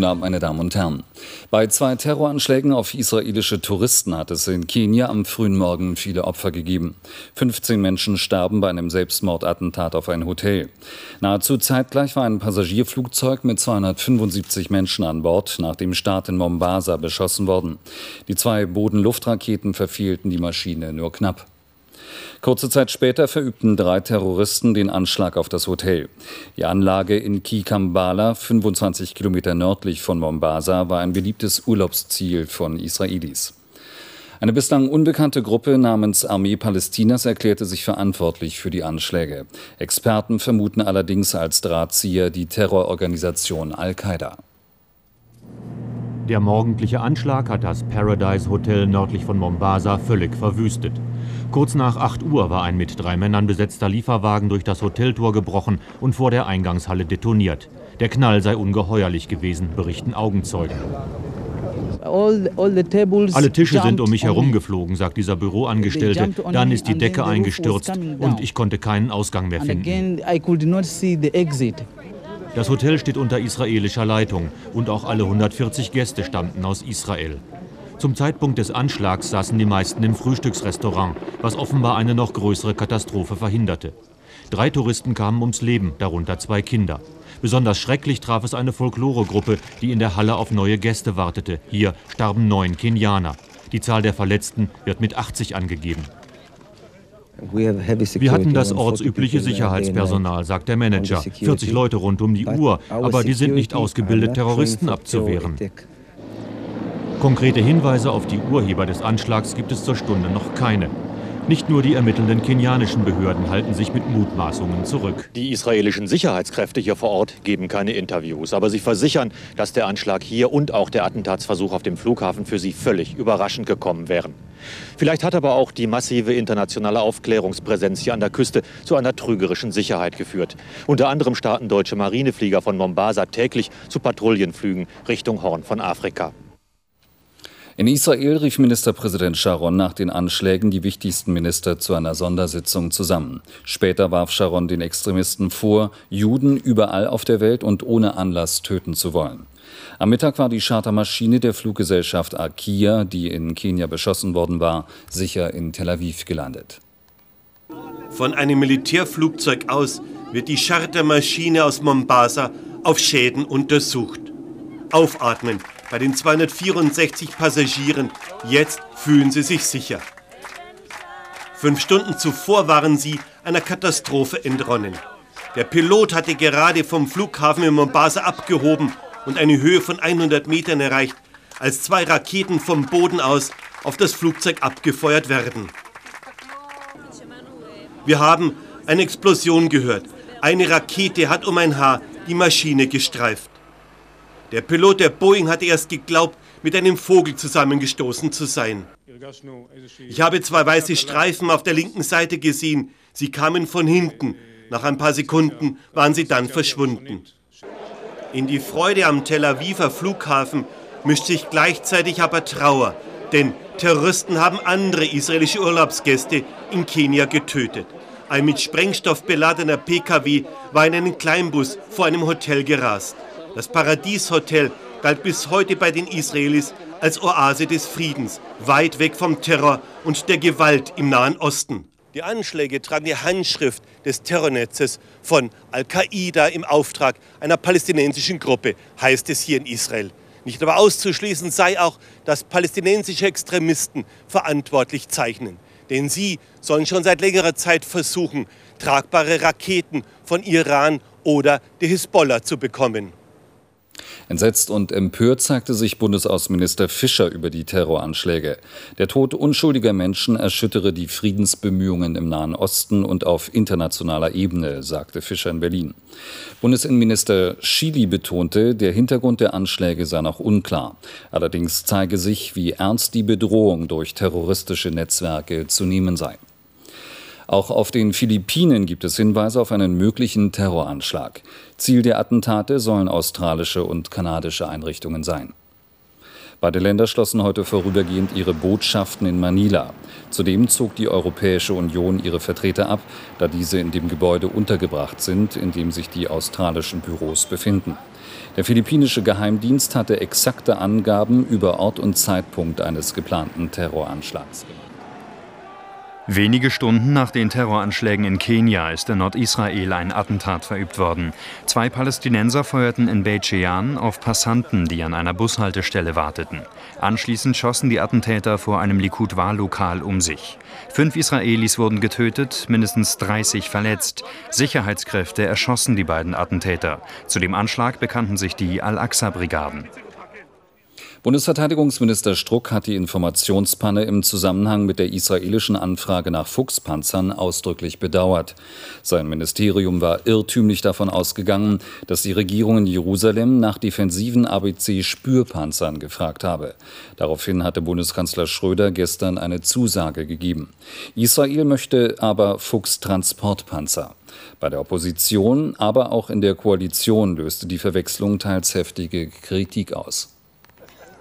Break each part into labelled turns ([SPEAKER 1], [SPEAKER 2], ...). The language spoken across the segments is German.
[SPEAKER 1] Guten Abend, meine Damen und Herren. Bei zwei Terroranschlägen auf israelische Touristen hat es in Kenia am frühen Morgen viele Opfer gegeben. 15 Menschen starben bei einem Selbstmordattentat auf ein Hotel. Nahezu zeitgleich war ein Passagierflugzeug mit 275 Menschen an Bord nach dem Start in Mombasa beschossen worden. Die zwei Boden-Luft-Raketen verfehlten die Maschine nur knapp. Kurze Zeit später verübten drei Terroristen den Anschlag auf das Hotel. Die Anlage in Kikambala, 25 Kilometer nördlich von Mombasa, war ein beliebtes Urlaubsziel von Israelis. Eine bislang unbekannte Gruppe namens Armee Palästinas erklärte sich verantwortlich für die Anschläge. Experten vermuten allerdings als Drahtzieher die Terrororganisation Al-Qaida.
[SPEAKER 2] Der morgendliche Anschlag hat das Paradise Hotel nördlich von Mombasa völlig verwüstet. Kurz nach 8 Uhr war ein mit drei Männern besetzter Lieferwagen durch das Hoteltor gebrochen und vor der Eingangshalle detoniert. Der Knall sei ungeheuerlich gewesen, berichten Augenzeugen. Alle Tische sind um mich herumgeflogen, sagt dieser Büroangestellte. Dann ist die Decke eingestürzt und ich konnte keinen Ausgang mehr finden. Das Hotel steht unter israelischer Leitung und auch alle 140 Gäste stammten aus Israel. Zum Zeitpunkt des Anschlags saßen die meisten im Frühstücksrestaurant, was offenbar eine noch größere Katastrophe verhinderte. Drei Touristen kamen ums Leben, darunter zwei Kinder. Besonders schrecklich traf es eine Folkloregruppe, die in der Halle auf neue Gäste wartete. Hier starben neun Kenianer. Die Zahl der Verletzten wird mit 80 angegeben. Wir hatten das ortsübliche Sicherheitspersonal, sagt der Manager. 40 Leute rund um die Uhr, aber die sind nicht ausgebildet, Terroristen abzuwehren. Konkrete Hinweise auf die Urheber des Anschlags gibt es zur Stunde noch keine. Nicht nur die ermittelnden kenianischen Behörden halten sich mit Mutmaßungen zurück.
[SPEAKER 3] Die israelischen Sicherheitskräfte hier vor Ort geben keine Interviews, aber sie versichern, dass der Anschlag hier und auch der Attentatsversuch auf dem Flughafen für sie völlig überraschend gekommen wären. Vielleicht hat aber auch die massive internationale Aufklärungspräsenz hier an der Küste zu einer trügerischen Sicherheit geführt. Unter anderem starten deutsche Marineflieger von Mombasa täglich zu Patrouillenflügen Richtung Horn von Afrika.
[SPEAKER 1] In Israel rief Ministerpräsident Sharon nach den Anschlägen die wichtigsten Minister zu einer Sondersitzung zusammen. Später warf Sharon den Extremisten vor, Juden überall auf der Welt und ohne Anlass töten zu wollen. Am Mittag war die Chartermaschine der Fluggesellschaft Akia, die in Kenia beschossen worden war, sicher in Tel Aviv gelandet.
[SPEAKER 4] Von einem Militärflugzeug aus wird die Chartermaschine aus Mombasa auf Schäden untersucht. Aufatmen, bei den 264 Passagieren. Jetzt fühlen sie sich sicher. Fünf Stunden zuvor waren sie einer Katastrophe entronnen. Der Pilot hatte gerade vom Flughafen in Mombasa abgehoben und eine Höhe von 100 Metern erreicht, als zwei Raketen vom Boden aus auf das Flugzeug abgefeuert werden. Wir haben eine Explosion gehört. Eine Rakete hat um ein Haar die Maschine gestreift. Der Pilot der Boeing hatte erst geglaubt, mit einem Vogel zusammengestoßen zu sein. Ich habe zwei weiße Streifen auf der linken Seite gesehen. Sie kamen von hinten. Nach ein paar Sekunden waren sie dann verschwunden. In die Freude am Tel Aviver Flughafen mischt sich gleichzeitig aber Trauer, denn Terroristen haben andere israelische Urlaubsgäste in Kenia getötet. Ein mit Sprengstoff beladener PKW war in einen Kleinbus vor einem Hotel gerast. Das Paradieshotel galt bis heute bei den Israelis als Oase des Friedens, weit weg vom Terror und der Gewalt im Nahen Osten. Die Anschläge tragen die Handschrift des Terrornetzes von Al-Qaida im Auftrag einer palästinensischen Gruppe, heißt es hier in Israel. Nicht aber auszuschließen sei auch, dass palästinensische Extremisten verantwortlich zeichnen. Denn sie sollen schon seit längerer Zeit versuchen, tragbare Raketen von Iran oder der Hisbollah zu bekommen.
[SPEAKER 1] Entsetzt und empört zeigte sich Bundesaußenminister Fischer über die Terroranschläge. Der Tod unschuldiger Menschen erschüttere die Friedensbemühungen im Nahen Osten und auf internationaler Ebene, sagte Fischer in Berlin. Bundesinnenminister Schily betonte, der Hintergrund der Anschläge sei noch unklar. Allerdings zeige sich, wie ernst die Bedrohung durch terroristische Netzwerke zu nehmen sei. Auch auf den Philippinen gibt es Hinweise auf einen möglichen Terroranschlag. Ziel der Attentate sollen australische und kanadische Einrichtungen sein. Beide Länder schlossen heute vorübergehend ihre Botschaften in Manila. Zudem zog die Europäische Union ihre Vertreter ab, da diese in dem Gebäude untergebracht sind, in dem sich die australischen Büros befinden. Der philippinische Geheimdienst hatte exakte Angaben über Ort und Zeitpunkt eines geplanten Terroranschlags.
[SPEAKER 5] Wenige Stunden nach den Terroranschlägen in Kenia ist in Nordisrael ein Attentat verübt worden. Zwei Palästinenser feuerten in Beit Shean auf Passanten, die an einer Bushaltestelle warteten. Anschließend schossen die Attentäter vor einem Likud-Wahllokal um sich. Fünf Israelis wurden getötet, mindestens 30 verletzt. Sicherheitskräfte erschossen die beiden Attentäter. Zu dem Anschlag bekannten sich die Al-Aqsa-Brigaden.
[SPEAKER 1] Bundesverteidigungsminister Struck hat die Informationspanne im Zusammenhang mit der israelischen Anfrage nach Fuchspanzern ausdrücklich bedauert. Sein Ministerium war irrtümlich davon ausgegangen, dass die Regierung in Jerusalem nach defensiven ABC-Spürpanzern gefragt habe. Daraufhin hatte Bundeskanzler Schröder gestern eine Zusage gegeben. Israel möchte aber Fuchs-Transportpanzer. Bei der Opposition, aber auch in der Koalition löste die Verwechslung teils heftige Kritik aus.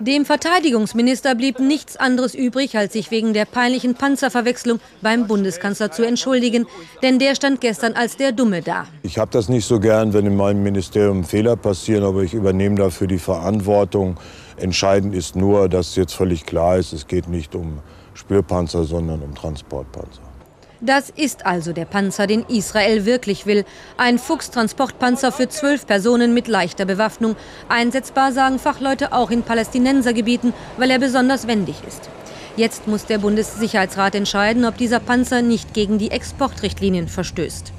[SPEAKER 6] Dem Verteidigungsminister blieb nichts anderes übrig, als sich wegen der peinlichen Panzerverwechslung beim Bundeskanzler zu entschuldigen, denn der stand gestern als der Dumme da.
[SPEAKER 7] Ich habe das nicht so gern, wenn in meinem Ministerium Fehler passieren, aber ich übernehme dafür die Verantwortung. Entscheidend ist nur, dass jetzt völlig klar ist, es geht nicht um Spürpanzer, sondern um Transportpanzer.
[SPEAKER 6] Das ist also der Panzer, den Israel wirklich will. Ein Fuchs-Transportpanzer für zwölf Personen mit leichter Bewaffnung. Einsetzbar, sagen Fachleute, auch in Palästinensergebieten, weil er besonders wendig ist. Jetzt muss der Bundessicherheitsrat entscheiden, ob dieser Panzer nicht gegen die Exportrichtlinien verstößt.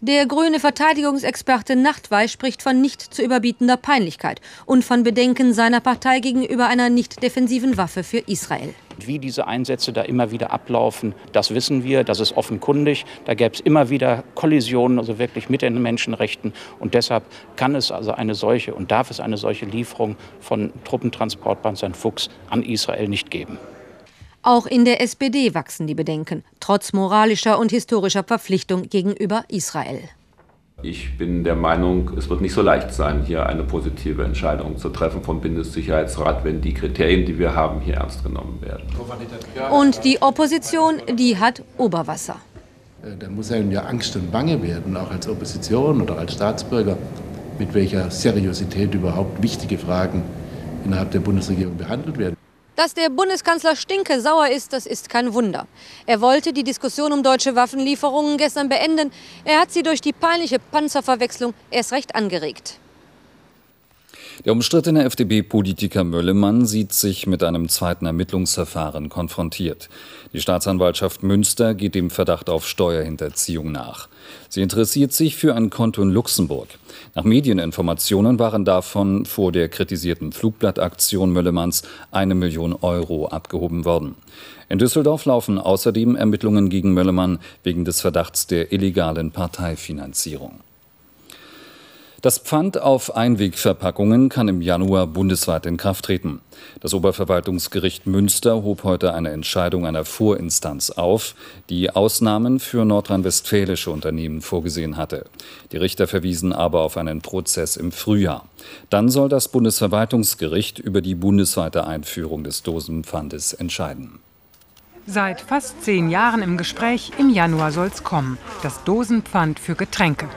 [SPEAKER 6] Der grüne Verteidigungsexperte Nachtwey spricht von nicht zu überbietender Peinlichkeit und von Bedenken seiner Partei gegenüber einer nicht defensiven Waffe für Israel.
[SPEAKER 8] Wie diese Einsätze da immer wieder ablaufen, das wissen wir, das ist offenkundig. Da gäbe es immer wieder Kollisionen, also wirklich mit den Menschenrechten. Und deshalb kann es also eine solche und darf es eine solche Lieferung von Truppentransportpanzern Fuchs an Israel nicht geben.
[SPEAKER 6] Auch in der SPD wachsen die Bedenken, trotz moralischer und historischer Verpflichtung gegenüber Israel.
[SPEAKER 9] Ich bin der Meinung, es wird nicht so leicht sein, hier eine positive Entscheidung zu treffen vom Bundessicherheitsrat, wenn die Kriterien, die wir haben, hier ernst genommen werden.
[SPEAKER 6] Und die Opposition, die hat Oberwasser.
[SPEAKER 10] Äh, da muss einem ja Angst und Bange werden, auch als Opposition oder als Staatsbürger, mit welcher Seriosität überhaupt wichtige Fragen innerhalb der Bundesregierung behandelt werden.
[SPEAKER 6] Dass der Bundeskanzler Stinke sauer ist, das ist kein Wunder. Er wollte die Diskussion um deutsche Waffenlieferungen gestern beenden. Er hat sie durch die peinliche Panzerverwechslung erst recht angeregt.
[SPEAKER 1] Der umstrittene FDP-Politiker Möllemann sieht sich mit einem zweiten Ermittlungsverfahren konfrontiert. Die Staatsanwaltschaft Münster geht dem Verdacht auf Steuerhinterziehung nach. Sie interessiert sich für ein Konto in Luxemburg. Nach Medieninformationen waren davon vor der kritisierten Flugblattaktion Möllemanns eine Million Euro abgehoben worden. In Düsseldorf laufen außerdem Ermittlungen gegen Möllemann wegen des Verdachts der illegalen Parteifinanzierung. Das Pfand auf Einwegverpackungen kann im Januar bundesweit in Kraft treten. Das Oberverwaltungsgericht Münster hob heute eine Entscheidung einer Vorinstanz auf, die Ausnahmen für nordrhein-westfälische Unternehmen vorgesehen hatte. Die Richter verwiesen aber auf einen Prozess im Frühjahr. Dann soll das Bundesverwaltungsgericht über die bundesweite Einführung des Dosenpfandes entscheiden.
[SPEAKER 11] Seit fast zehn Jahren im Gespräch, im Januar soll es kommen. Das Dosenpfand für Getränke.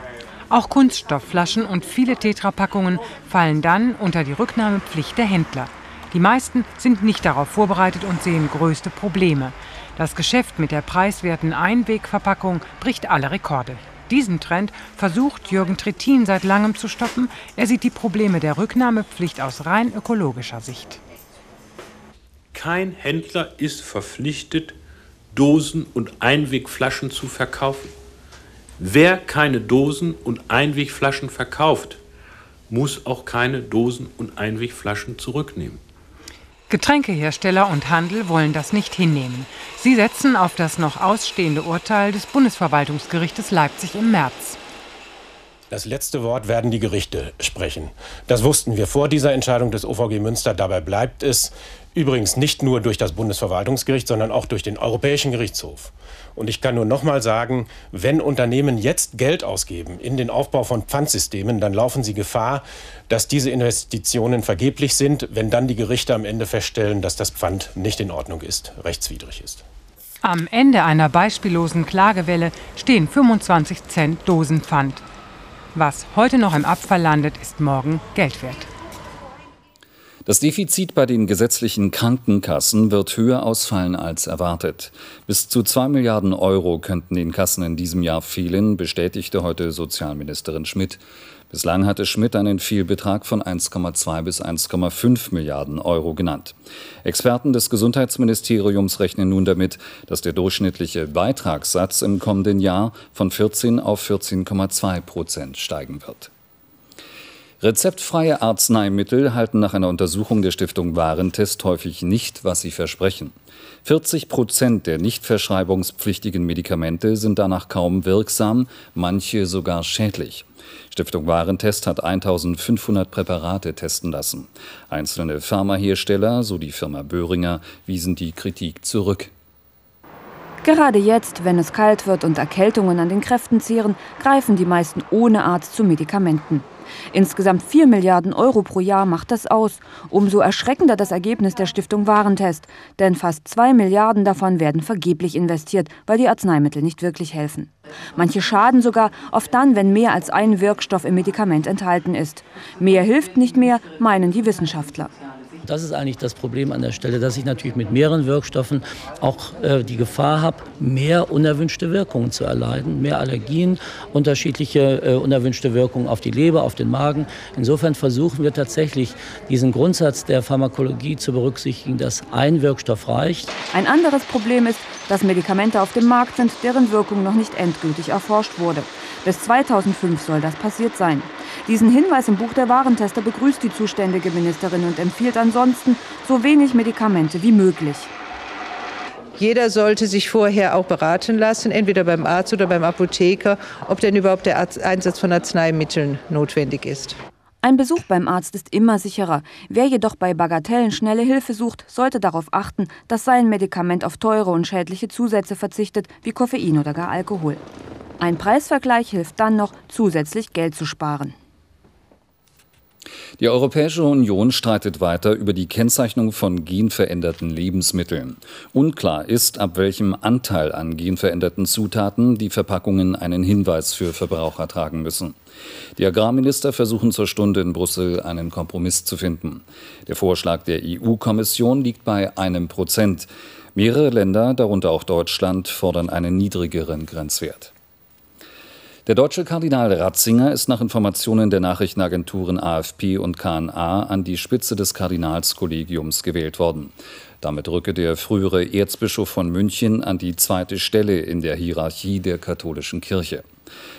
[SPEAKER 11] Auch Kunststoffflaschen und viele Tetrapackungen fallen dann unter die Rücknahmepflicht der Händler. Die meisten sind nicht darauf vorbereitet und sehen größte Probleme. Das Geschäft mit der preiswerten Einwegverpackung bricht alle Rekorde. Diesen Trend versucht Jürgen Trittin seit langem zu stoppen. Er sieht die Probleme der Rücknahmepflicht aus rein ökologischer Sicht.
[SPEAKER 12] Kein Händler ist verpflichtet, Dosen und Einwegflaschen zu verkaufen. Wer keine Dosen und Einwegflaschen verkauft, muss auch keine Dosen und Einwegflaschen zurücknehmen.
[SPEAKER 11] Getränkehersteller und Handel wollen das nicht hinnehmen. Sie setzen auf das noch ausstehende Urteil des Bundesverwaltungsgerichtes Leipzig im März.
[SPEAKER 13] Das letzte Wort werden die Gerichte sprechen. Das wussten wir vor dieser Entscheidung des OVG Münster. Dabei bleibt es übrigens nicht nur durch das Bundesverwaltungsgericht, sondern auch durch den Europäischen Gerichtshof. Und ich kann nur noch mal sagen, wenn Unternehmen jetzt Geld ausgeben in den Aufbau von Pfandsystemen, dann laufen sie Gefahr, dass diese Investitionen vergeblich sind, wenn dann die Gerichte am Ende feststellen, dass das Pfand nicht in Ordnung ist, rechtswidrig ist.
[SPEAKER 11] Am Ende einer beispiellosen Klagewelle stehen 25 Cent Dosenpfand. Was heute noch im Abfall landet, ist morgen Geld wert.
[SPEAKER 1] Das Defizit bei den gesetzlichen Krankenkassen wird höher ausfallen als erwartet. Bis zu zwei Milliarden Euro könnten den Kassen in diesem Jahr fehlen, bestätigte heute Sozialministerin Schmidt. Bislang hatte Schmidt einen Fehlbetrag von 1,2 bis 1,5 Milliarden Euro genannt. Experten des Gesundheitsministeriums rechnen nun damit, dass der durchschnittliche Beitragssatz im kommenden Jahr von 14 auf 14,2 Prozent steigen wird. Rezeptfreie Arzneimittel halten nach einer Untersuchung der Stiftung Warentest häufig nicht, was sie versprechen. 40 Prozent der nicht verschreibungspflichtigen Medikamente sind danach kaum wirksam, manche sogar schädlich. Stiftung Warentest hat 1500 Präparate testen lassen. Einzelne Pharmahersteller, so die Firma Böhringer, wiesen die Kritik zurück.
[SPEAKER 14] Gerade jetzt, wenn es kalt wird und Erkältungen an den Kräften zehren, greifen die meisten ohne Arzt zu Medikamenten. Insgesamt 4 Milliarden Euro pro Jahr macht das aus. Umso erschreckender das Ergebnis der Stiftung Warentest. Denn fast 2 Milliarden davon werden vergeblich investiert, weil die Arzneimittel nicht wirklich helfen. Manche schaden sogar, oft dann, wenn mehr als ein Wirkstoff im Medikament enthalten ist. Mehr hilft nicht mehr, meinen die Wissenschaftler.
[SPEAKER 15] Das ist eigentlich das Problem an der Stelle, dass ich natürlich mit mehreren Wirkstoffen auch äh, die Gefahr habe, mehr unerwünschte Wirkungen zu erleiden, mehr Allergien, unterschiedliche äh, unerwünschte Wirkungen auf die Leber, auf den Magen. Insofern versuchen wir tatsächlich, diesen Grundsatz der Pharmakologie zu berücksichtigen, dass ein Wirkstoff reicht.
[SPEAKER 14] Ein anderes Problem ist, dass Medikamente auf dem Markt sind, deren Wirkung noch nicht endgültig erforscht wurde. Bis 2005 soll das passiert sein. Diesen Hinweis im Buch der Warentester begrüßt die zuständige Ministerin und empfiehlt ansonsten so wenig Medikamente wie möglich.
[SPEAKER 16] Jeder sollte sich vorher auch beraten lassen, entweder beim Arzt oder beim Apotheker, ob denn überhaupt der Einsatz von Arzneimitteln notwendig ist.
[SPEAKER 14] Ein Besuch beim Arzt ist immer sicherer. Wer jedoch bei Bagatellen schnelle Hilfe sucht, sollte darauf achten, dass sein Medikament auf teure und schädliche Zusätze verzichtet, wie Koffein oder gar Alkohol. Ein Preisvergleich hilft dann noch, zusätzlich Geld zu sparen.
[SPEAKER 1] Die Europäische Union streitet weiter über die Kennzeichnung von genveränderten Lebensmitteln. Unklar ist, ab welchem Anteil an genveränderten Zutaten die Verpackungen einen Hinweis für Verbraucher tragen müssen. Die Agrarminister versuchen zur Stunde in Brüssel einen Kompromiss zu finden. Der Vorschlag der EU-Kommission liegt bei einem Prozent. Mehrere Länder, darunter auch Deutschland, fordern einen niedrigeren Grenzwert. Der deutsche Kardinal Ratzinger ist nach Informationen der Nachrichtenagenturen AFP und KNA an die Spitze des Kardinalskollegiums gewählt worden. Damit rücke der frühere Erzbischof von München an die zweite Stelle in der Hierarchie der katholischen Kirche.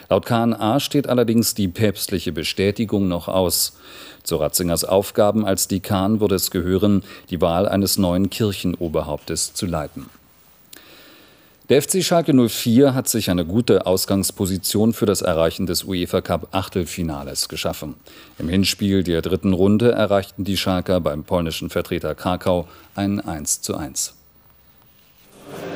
[SPEAKER 1] Laut KNA steht allerdings die päpstliche Bestätigung noch aus. Zu Ratzingers Aufgaben als Dekan würde es gehören, die Wahl eines neuen Kirchenoberhauptes zu leiten. Der FC Schalke 04 hat sich eine gute Ausgangsposition für das Erreichen des UEFA Cup Achtelfinales geschaffen. Im Hinspiel der dritten Runde erreichten die Schalker beim polnischen Vertreter Krakau ein 1:1.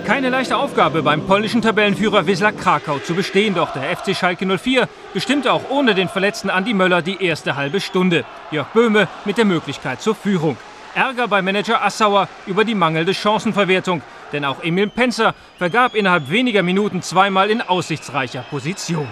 [SPEAKER 17] Keine leichte Aufgabe beim polnischen Tabellenführer Wisla Krakau zu bestehen, doch der FC Schalke 04 bestimmte auch ohne den verletzten Andi Möller die erste halbe Stunde. Jörg Böhme mit der Möglichkeit zur Führung. Ärger bei Manager Assauer über die mangelnde Chancenverwertung. Denn auch Emil Penzer vergab innerhalb weniger Minuten zweimal in aussichtsreicher Position.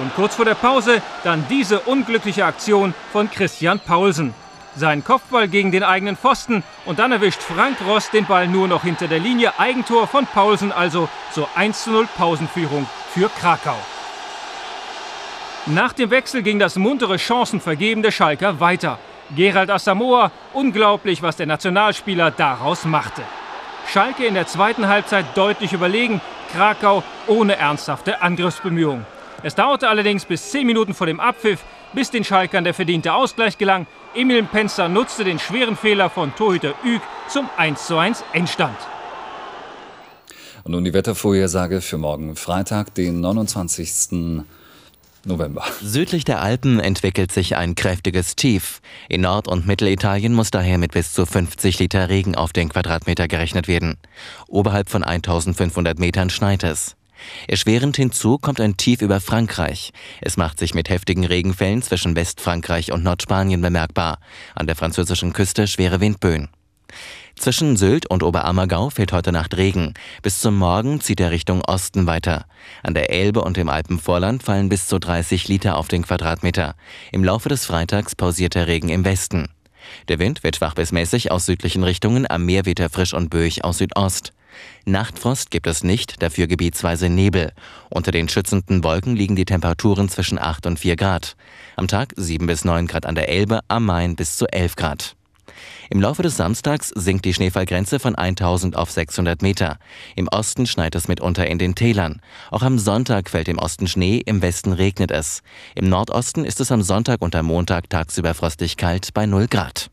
[SPEAKER 17] Und kurz vor der Pause dann diese unglückliche Aktion von Christian Paulsen. Sein Kopfball gegen den eigenen Pfosten und dann erwischt Frank Ross den Ball nur noch hinter der Linie. Eigentor von Paulsen also zur 1:0 Pausenführung für Krakau. Nach dem Wechsel ging das muntere Chancenvergeben der Schalker weiter. Gerald Asamoah, unglaublich, was der Nationalspieler daraus machte. Schalke in der zweiten Halbzeit deutlich überlegen, Krakau ohne ernsthafte Angriffsbemühungen. Es dauerte allerdings bis 10 Minuten vor dem Abpfiff, bis den Schalkern der verdiente Ausgleich gelang. Emil Penzer nutzte den schweren Fehler von Torhüter Üg zum 1:1 Endstand.
[SPEAKER 1] Und nun die Wettervorhersage für morgen Freitag, den 29. November.
[SPEAKER 18] Südlich der Alpen entwickelt sich ein kräftiges Tief. In Nord- und Mittelitalien muss daher mit bis zu 50 Liter Regen auf den Quadratmeter gerechnet werden. Oberhalb von 1500 Metern schneit es. Erschwerend hinzu kommt ein Tief über Frankreich. Es macht sich mit heftigen Regenfällen zwischen Westfrankreich und Nordspanien bemerkbar. An der französischen Küste schwere Windböen. Zwischen Sylt und Oberammergau fällt heute Nacht Regen. Bis zum Morgen zieht er Richtung Osten weiter. An der Elbe und im Alpenvorland fallen bis zu 30 Liter auf den Quadratmeter. Im Laufe des Freitags pausiert der Regen im Westen. Der Wind wird schwach bis mäßig aus südlichen Richtungen, am Meer weht er frisch und böig aus Südost. Nachtfrost gibt es nicht, dafür gebietsweise Nebel. Unter den schützenden Wolken liegen die Temperaturen zwischen 8 und 4 Grad. Am Tag 7 bis 9 Grad an der Elbe, am Main bis zu 11 Grad. Im Laufe des Samstags sinkt die Schneefallgrenze von 1000 auf 600 Meter. Im Osten schneit es mitunter in den Tälern. Auch am Sonntag fällt im Osten Schnee, im Westen regnet es. Im Nordosten ist es am Sonntag und am Montag tagsüber frostig kalt bei 0 Grad.